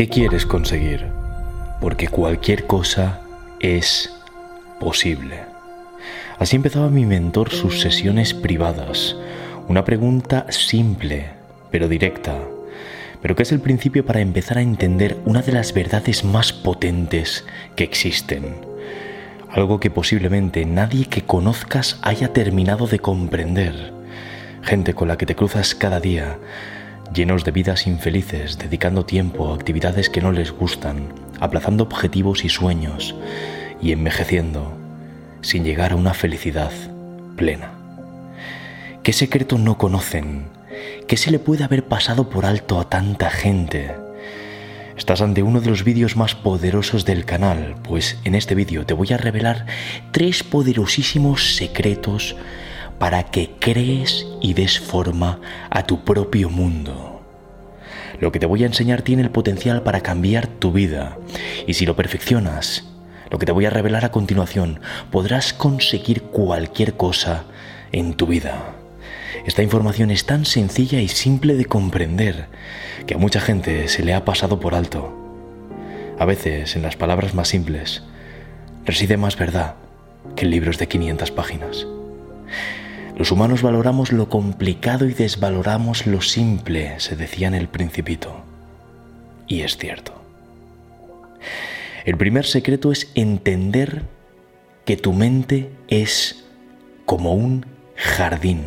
¿Qué quieres conseguir? Porque cualquier cosa es posible. Así empezaba mi mentor sus sesiones privadas. Una pregunta simple, pero directa, pero que es el principio para empezar a entender una de las verdades más potentes que existen. Algo que posiblemente nadie que conozcas haya terminado de comprender. Gente con la que te cruzas cada día, llenos de vidas infelices, dedicando tiempo a actividades que no les gustan, aplazando objetivos y sueños y envejeciendo sin llegar a una felicidad plena. ¿Qué secreto no conocen? ¿Qué se le puede haber pasado por alto a tanta gente? Estás ante uno de los vídeos más poderosos del canal, pues en este vídeo te voy a revelar tres poderosísimos secretos para que crees y des forma a tu propio mundo. Lo que te voy a enseñar tiene el potencial para cambiar tu vida y si lo perfeccionas, lo que te voy a revelar a continuación, podrás conseguir cualquier cosa en tu vida. Esta información es tan sencilla y simple de comprender que a mucha gente se le ha pasado por alto. A veces, en las palabras más simples, reside más verdad que en libros de 500 páginas. Los humanos valoramos lo complicado y desvaloramos lo simple, se decía en el principito. Y es cierto. El primer secreto es entender que tu mente es como un jardín.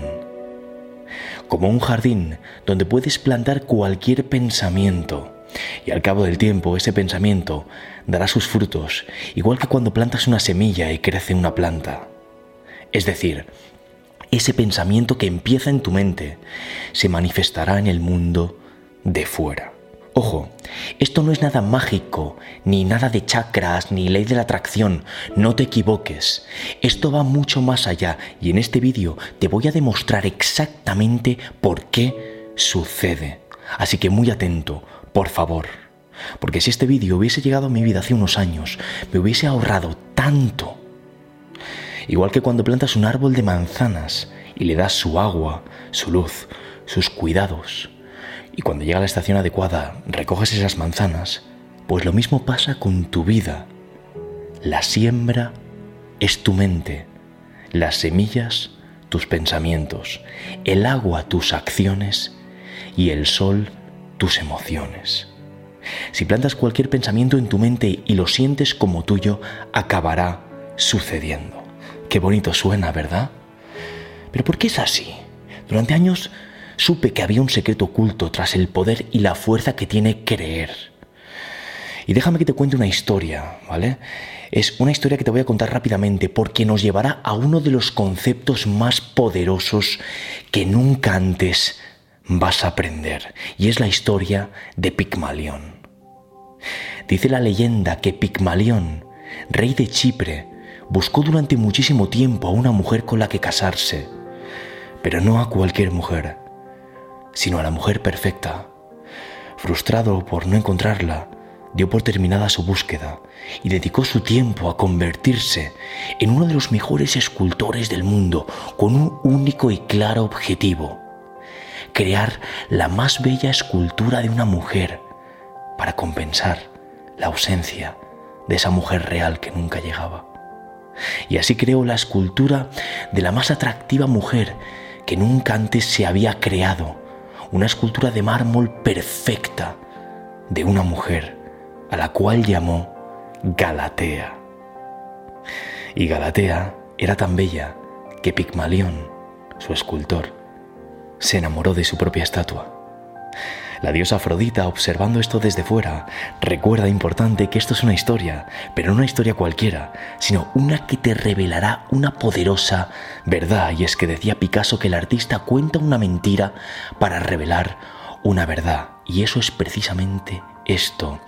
Como un jardín donde puedes plantar cualquier pensamiento y al cabo del tiempo ese pensamiento dará sus frutos, igual que cuando plantas una semilla y crece una planta. Es decir, ese pensamiento que empieza en tu mente se manifestará en el mundo de fuera. Ojo, esto no es nada mágico, ni nada de chakras, ni ley de la atracción, no te equivoques. Esto va mucho más allá y en este vídeo te voy a demostrar exactamente por qué sucede. Así que muy atento, por favor. Porque si este vídeo hubiese llegado a mi vida hace unos años, me hubiese ahorrado tanto igual que cuando plantas un árbol de manzanas y le das su agua, su luz, sus cuidados, y cuando llega la estación adecuada recoges esas manzanas, pues lo mismo pasa con tu vida. La siembra es tu mente, las semillas tus pensamientos, el agua tus acciones y el sol tus emociones. Si plantas cualquier pensamiento en tu mente y lo sientes como tuyo, acabará sucediendo. Qué bonito suena, ¿verdad? Pero ¿por qué es así? Durante años supe que había un secreto oculto tras el poder y la fuerza que tiene creer. Y déjame que te cuente una historia, ¿vale? Es una historia que te voy a contar rápidamente porque nos llevará a uno de los conceptos más poderosos que nunca antes vas a aprender. Y es la historia de Pigmalión. Dice la leyenda que Pigmalión, rey de Chipre, buscó durante muchísimo tiempo a una mujer con la que casarse, pero no a cualquier mujer, sino a la mujer perfecta. Frustrado por no encontrarla, dio por terminada su búsqueda y dedicó su tiempo a convertirse en uno de los mejores escultores del mundo con un único y claro objetivo, crear la más bella escultura de una mujer para compensar la ausencia de esa mujer real que nunca llegaba. Y así creó la escultura de la más atractiva mujer que nunca antes se había creado, una escultura de mármol perfecta de una mujer a la cual llamó Galatea. Y Galatea era tan bella que Pigmalión, su escultor, se enamoró de su propia estatua. La diosa Afrodita, observando esto desde fuera, recuerda importante que esto es una historia, pero no una historia cualquiera, sino una que te revelará una poderosa verdad. Y es que decía Picasso que el artista cuenta una mentira para revelar una verdad. Y eso es precisamente esto.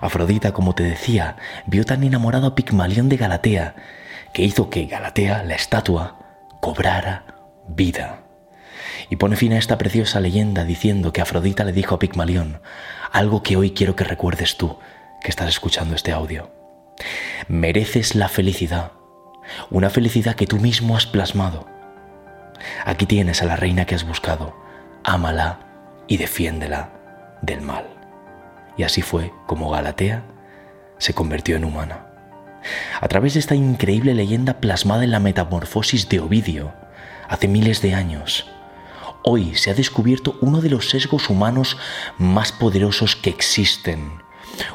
Afrodita, como te decía, vio tan enamorado a Pigmalión de Galatea, que hizo que Galatea, la estatua, cobrara vida y pone fin a esta preciosa leyenda diciendo que Afrodita le dijo a Pigmalión algo que hoy quiero que recuerdes tú que estás escuchando este audio. Mereces la felicidad, una felicidad que tú mismo has plasmado. Aquí tienes a la reina que has buscado, ámala y defiéndela del mal. Y así fue como Galatea se convirtió en humana. A través de esta increíble leyenda plasmada en la metamorfosis de Ovidio, hace miles de años, hoy se ha descubierto uno de los sesgos humanos más poderosos que existen.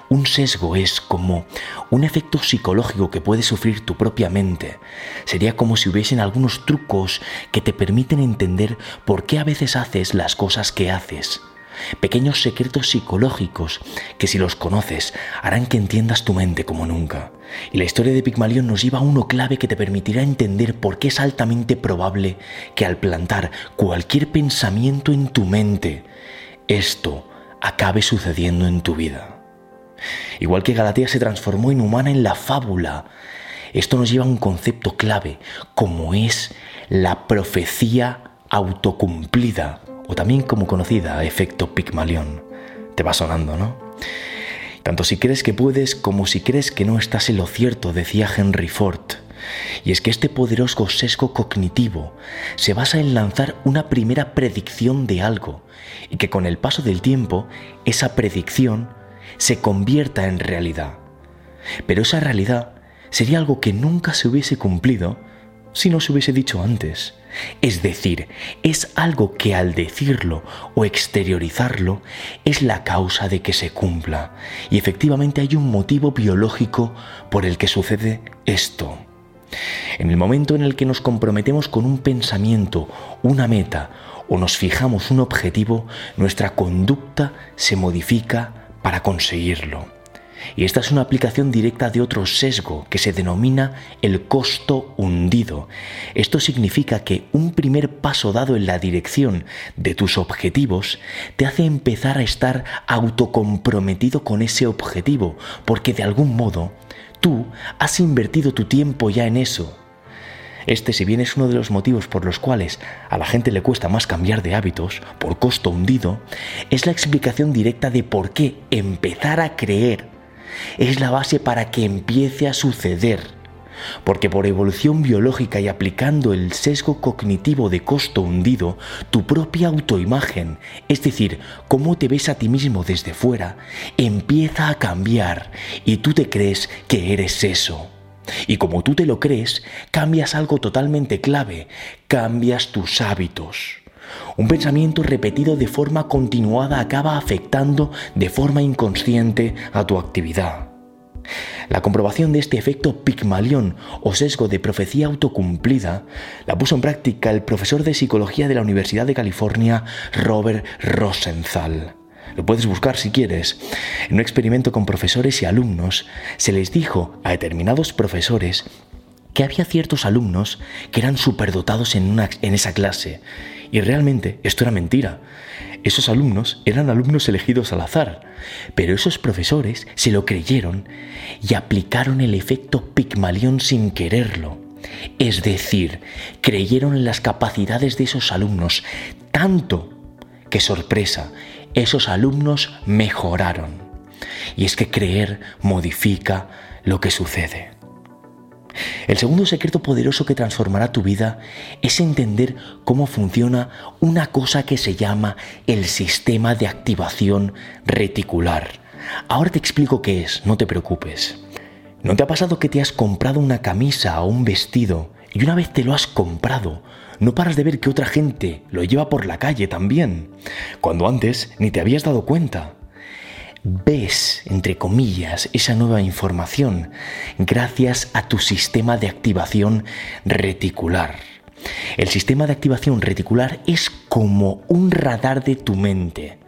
Un sesgo es como un efecto psicológico que puede sufrir tu propia mente. Sería como si hubiesen algunos trucos que te permiten entender por qué a veces haces las cosas que haces pequeños secretos psicológicos que si los conoces harán que entiendas tu mente como nunca. Y la historia de Pigmalión nos lleva a uno clave que te permitirá entender por qué es altamente probable que al plantar cualquier pensamiento en tu mente, esto acabe sucediendo en tu vida. Igual que Galatea se transformó en humana en la fábula, esto nos lleva a un concepto clave, como es la profecía autocumplida o también como conocida efecto Pigmalión. Te va sonando, ¿no? Tanto si crees que puedes como si crees que no estás en lo cierto, decía Henry Ford. Y es que este poderoso sesgo cognitivo se basa en lanzar una primera predicción de algo y que con el paso del tiempo esa predicción se convierta en realidad. Pero esa realidad sería algo que nunca se hubiese cumplido si no se hubiese dicho antes. Es decir, es algo que al decirlo o exteriorizarlo es la causa de que se cumpla. Y efectivamente hay un motivo biológico por el que sucede esto. En el momento en el que nos comprometemos con un pensamiento, una meta o nos fijamos un objetivo, nuestra conducta se modifica para conseguirlo. Y esta es una aplicación directa de otro sesgo que se denomina el costo hundido. Esto significa que un primer paso dado en la dirección de tus objetivos te hace empezar a estar autocomprometido con ese objetivo, porque de algún modo tú has invertido tu tiempo ya en eso. Este, si bien es uno de los motivos por los cuales a la gente le cuesta más cambiar de hábitos, por costo hundido, es la explicación directa de por qué empezar a creer es la base para que empiece a suceder. Porque por evolución biológica y aplicando el sesgo cognitivo de costo hundido, tu propia autoimagen, es decir, cómo te ves a ti mismo desde fuera, empieza a cambiar y tú te crees que eres eso. Y como tú te lo crees, cambias algo totalmente clave, cambias tus hábitos. Un pensamiento repetido de forma continuada acaba afectando de forma inconsciente a tu actividad. La comprobación de este efecto Pigmalión o sesgo de profecía autocumplida la puso en práctica el profesor de psicología de la Universidad de California, Robert Rosenthal. Lo puedes buscar si quieres. En un experimento con profesores y alumnos, se les dijo a determinados profesores que había ciertos alumnos que eran superdotados en, en esa clase y realmente esto era mentira. Esos alumnos eran alumnos elegidos al azar, pero esos profesores se lo creyeron y aplicaron el efecto Pigmalión sin quererlo. Es decir, creyeron en las capacidades de esos alumnos tanto que sorpresa, esos alumnos mejoraron. Y es que creer modifica lo que sucede. El segundo secreto poderoso que transformará tu vida es entender cómo funciona una cosa que se llama el sistema de activación reticular. Ahora te explico qué es, no te preocupes. ¿No te ha pasado que te has comprado una camisa o un vestido y una vez te lo has comprado, no paras de ver que otra gente lo lleva por la calle también, cuando antes ni te habías dado cuenta? Ves, entre comillas, esa nueva información gracias a tu sistema de activación reticular. El sistema de activación reticular es como un radar de tu mente.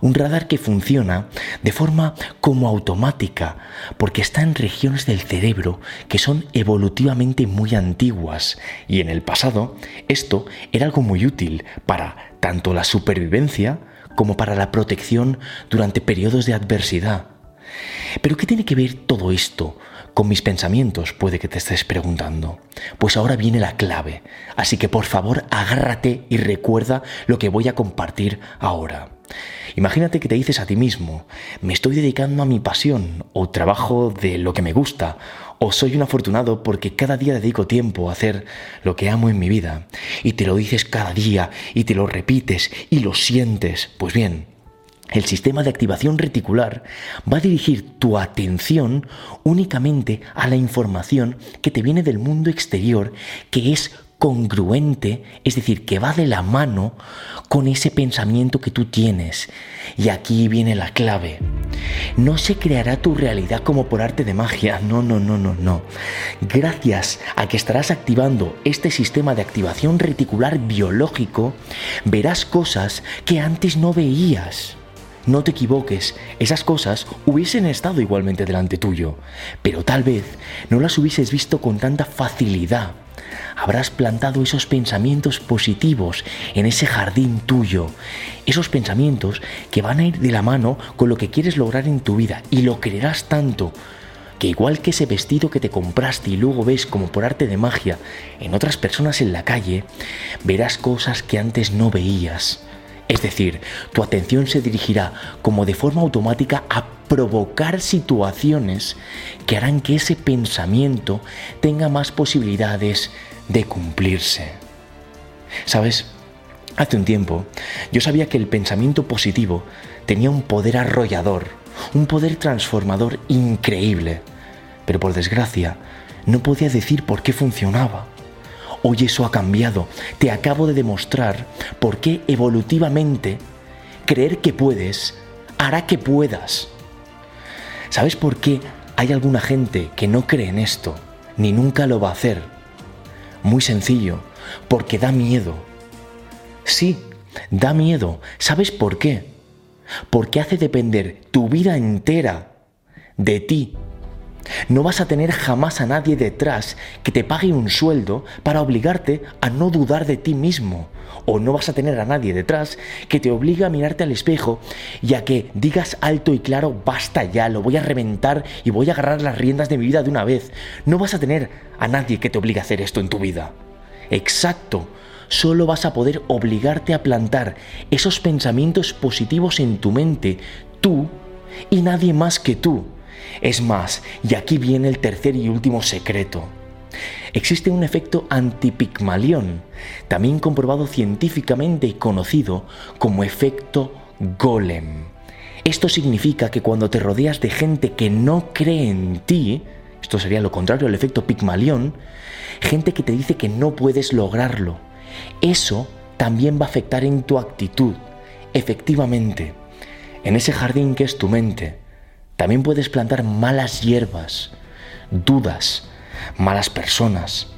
Un radar que funciona de forma como automática, porque está en regiones del cerebro que son evolutivamente muy antiguas y en el pasado esto era algo muy útil para tanto la supervivencia como para la protección durante periodos de adversidad. Pero ¿qué tiene que ver todo esto con mis pensamientos? Puede que te estés preguntando. Pues ahora viene la clave, así que por favor agárrate y recuerda lo que voy a compartir ahora. Imagínate que te dices a ti mismo, me estoy dedicando a mi pasión o trabajo de lo que me gusta o soy un afortunado porque cada día dedico tiempo a hacer lo que amo en mi vida. Y te lo dices cada día y te lo repites y lo sientes. Pues bien, el sistema de activación reticular va a dirigir tu atención únicamente a la información que te viene del mundo exterior, que es congruente, es decir, que va de la mano con ese pensamiento que tú tienes. Y aquí viene la clave. No se creará tu realidad como por arte de magia, no, no, no, no, no. Gracias a que estarás activando este sistema de activación reticular biológico, verás cosas que antes no veías. No te equivoques, esas cosas hubiesen estado igualmente delante tuyo, pero tal vez no las hubieses visto con tanta facilidad habrás plantado esos pensamientos positivos en ese jardín tuyo, esos pensamientos que van a ir de la mano con lo que quieres lograr en tu vida y lo creerás tanto que igual que ese vestido que te compraste y luego ves como por arte de magia en otras personas en la calle, verás cosas que antes no veías. Es decir, tu atención se dirigirá como de forma automática a provocar situaciones que harán que ese pensamiento tenga más posibilidades de cumplirse. ¿Sabes? Hace un tiempo yo sabía que el pensamiento positivo tenía un poder arrollador, un poder transformador increíble, pero por desgracia no podía decir por qué funcionaba. Hoy eso ha cambiado. Te acabo de demostrar por qué evolutivamente creer que puedes hará que puedas. ¿Sabes por qué hay alguna gente que no cree en esto, ni nunca lo va a hacer? Muy sencillo, porque da miedo. Sí, da miedo. ¿Sabes por qué? Porque hace depender tu vida entera de ti no vas a tener jamás a nadie detrás que te pague un sueldo para obligarte a no dudar de ti mismo. O no vas a tener a nadie detrás que te obligue a mirarte al espejo y a que digas alto y claro, basta ya, lo voy a reventar y voy a agarrar las riendas de mi vida de una vez. No vas a tener a nadie que te obligue a hacer esto en tu vida. Exacto. Solo vas a poder obligarte a plantar esos pensamientos positivos en tu mente, tú y nadie más que tú. Es más, y aquí viene el tercer y último secreto. Existe un efecto antipigmalión, también comprobado científicamente y conocido como efecto golem. Esto significa que cuando te rodeas de gente que no cree en ti, esto sería lo contrario al efecto pigmalión, gente que te dice que no puedes lograrlo, eso también va a afectar en tu actitud. Efectivamente, en ese jardín que es tu mente, también puedes plantar malas hierbas, dudas, malas personas.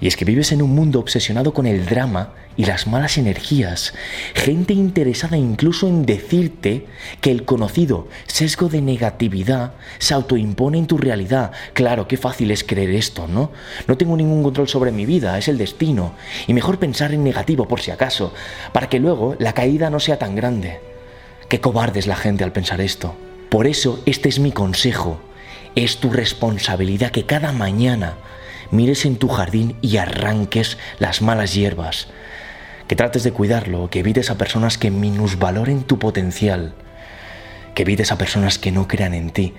Y es que vives en un mundo obsesionado con el drama y las malas energías, gente interesada incluso en decirte que el conocido sesgo de negatividad se autoimpone en tu realidad. Claro, qué fácil es creer esto, ¿no? No tengo ningún control sobre mi vida, es el destino. Y mejor pensar en negativo por si acaso, para que luego la caída no sea tan grande. Qué cobarde es la gente al pensar esto. Por eso este es mi consejo. Es tu responsabilidad que cada mañana mires en tu jardín y arranques las malas hierbas. Que trates de cuidarlo, que evites a personas que minusvaloren tu potencial. Que evites a personas que no crean en ti.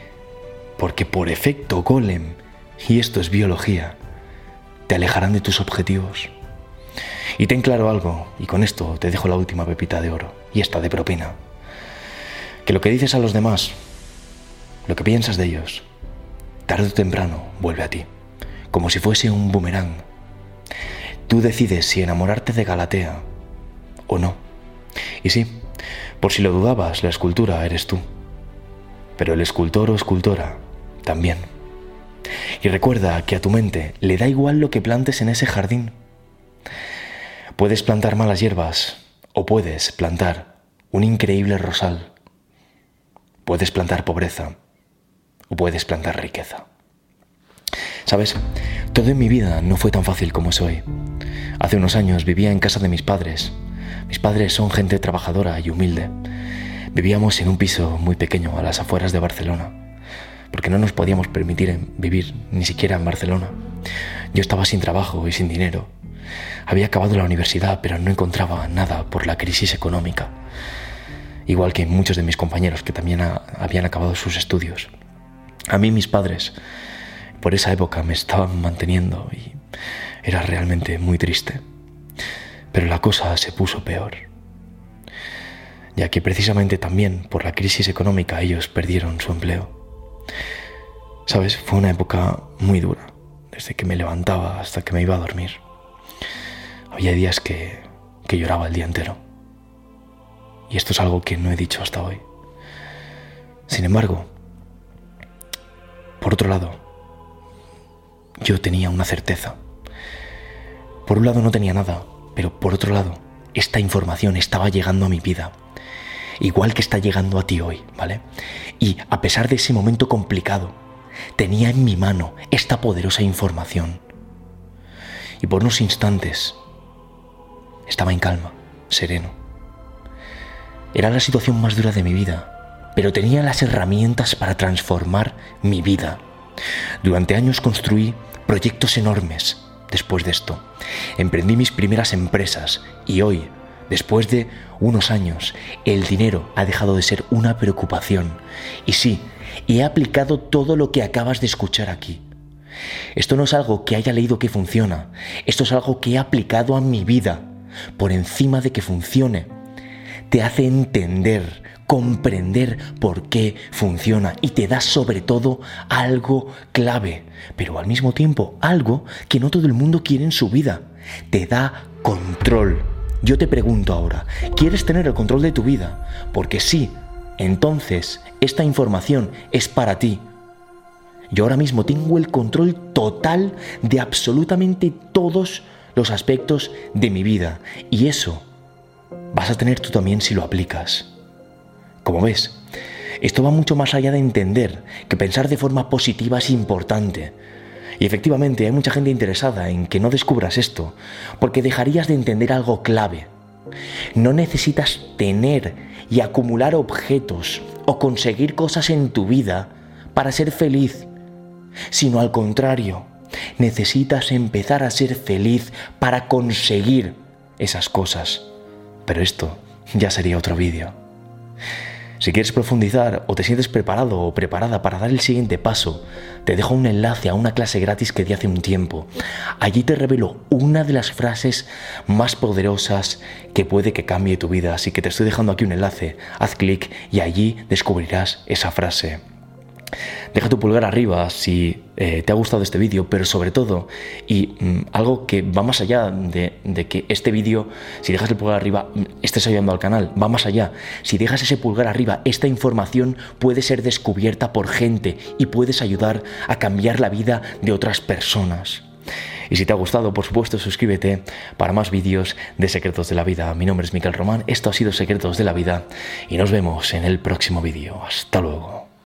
Porque por efecto golem, y esto es biología, te alejarán de tus objetivos. Y ten claro algo, y con esto te dejo la última pepita de oro, y esta de propina que lo que dices a los demás, lo que piensas de ellos, tarde o temprano vuelve a ti, como si fuese un boomerang. Tú decides si enamorarte de Galatea o no. Y sí, por si lo dudabas, la escultura eres tú. Pero el escultor o escultora también. Y recuerda que a tu mente le da igual lo que plantes en ese jardín. Puedes plantar malas hierbas o puedes plantar un increíble rosal Puedes plantar pobreza puedes plantar riqueza. Sabes, todo en mi vida no fue tan fácil como es hoy. Hace unos años vivía en casa de mis padres. Mis padres son gente trabajadora y humilde. Vivíamos en un piso muy pequeño a las afueras de Barcelona, porque no nos podíamos permitir vivir ni siquiera en Barcelona. Yo estaba sin trabajo y sin dinero. Había acabado la universidad, pero no encontraba nada por la crisis económica igual que muchos de mis compañeros que también habían acabado sus estudios. A mí mis padres por esa época me estaban manteniendo y era realmente muy triste. Pero la cosa se puso peor. ya que precisamente también por la crisis económica ellos perdieron su empleo. Sabes, fue una época muy dura, desde que me levantaba hasta que me iba a dormir. Había días que, que lloraba el día entero. Y esto es algo que no he dicho hasta hoy. Sin embargo, por otro lado, yo tenía una certeza. Por un lado no tenía nada, pero por otro lado, esta información estaba llegando a mi vida. Igual que está llegando a ti hoy, ¿vale? Y a pesar de ese momento complicado, tenía en mi mano esta poderosa información. Y por unos instantes estaba en calma, sereno. Era la situación más dura de mi vida, pero tenía las herramientas para transformar mi vida. Durante años construí proyectos enormes. Después de esto, emprendí mis primeras empresas y hoy, después de unos años, el dinero ha dejado de ser una preocupación. Y sí, he aplicado todo lo que acabas de escuchar aquí. Esto no es algo que haya leído que funciona, esto es algo que he aplicado a mi vida, por encima de que funcione. Te hace entender comprender por qué funciona y te da sobre todo algo clave, pero al mismo tiempo algo que no todo el mundo quiere en su vida. Te da control. Yo te pregunto ahora, ¿quieres tener el control de tu vida? Porque sí, entonces esta información es para ti. Yo ahora mismo tengo el control total de absolutamente todos los aspectos de mi vida y eso vas a tener tú también si lo aplicas. Como ves, esto va mucho más allá de entender que pensar de forma positiva es importante. Y efectivamente hay mucha gente interesada en que no descubras esto, porque dejarías de entender algo clave. No necesitas tener y acumular objetos o conseguir cosas en tu vida para ser feliz, sino al contrario, necesitas empezar a ser feliz para conseguir esas cosas. Pero esto ya sería otro vídeo. Si quieres profundizar o te sientes preparado o preparada para dar el siguiente paso, te dejo un enlace a una clase gratis que di hace un tiempo. Allí te revelo una de las frases más poderosas que puede que cambie tu vida, así que te estoy dejando aquí un enlace. Haz clic y allí descubrirás esa frase. Deja tu pulgar arriba si eh, te ha gustado este vídeo, pero sobre todo, y mm, algo que va más allá de, de que este vídeo, si dejas el pulgar arriba, mm, estés ayudando al canal, va más allá. Si dejas ese pulgar arriba, esta información puede ser descubierta por gente y puedes ayudar a cambiar la vida de otras personas. Y si te ha gustado, por supuesto, suscríbete para más vídeos de Secretos de la Vida. Mi nombre es Miquel Román, esto ha sido Secretos de la Vida y nos vemos en el próximo vídeo. Hasta luego.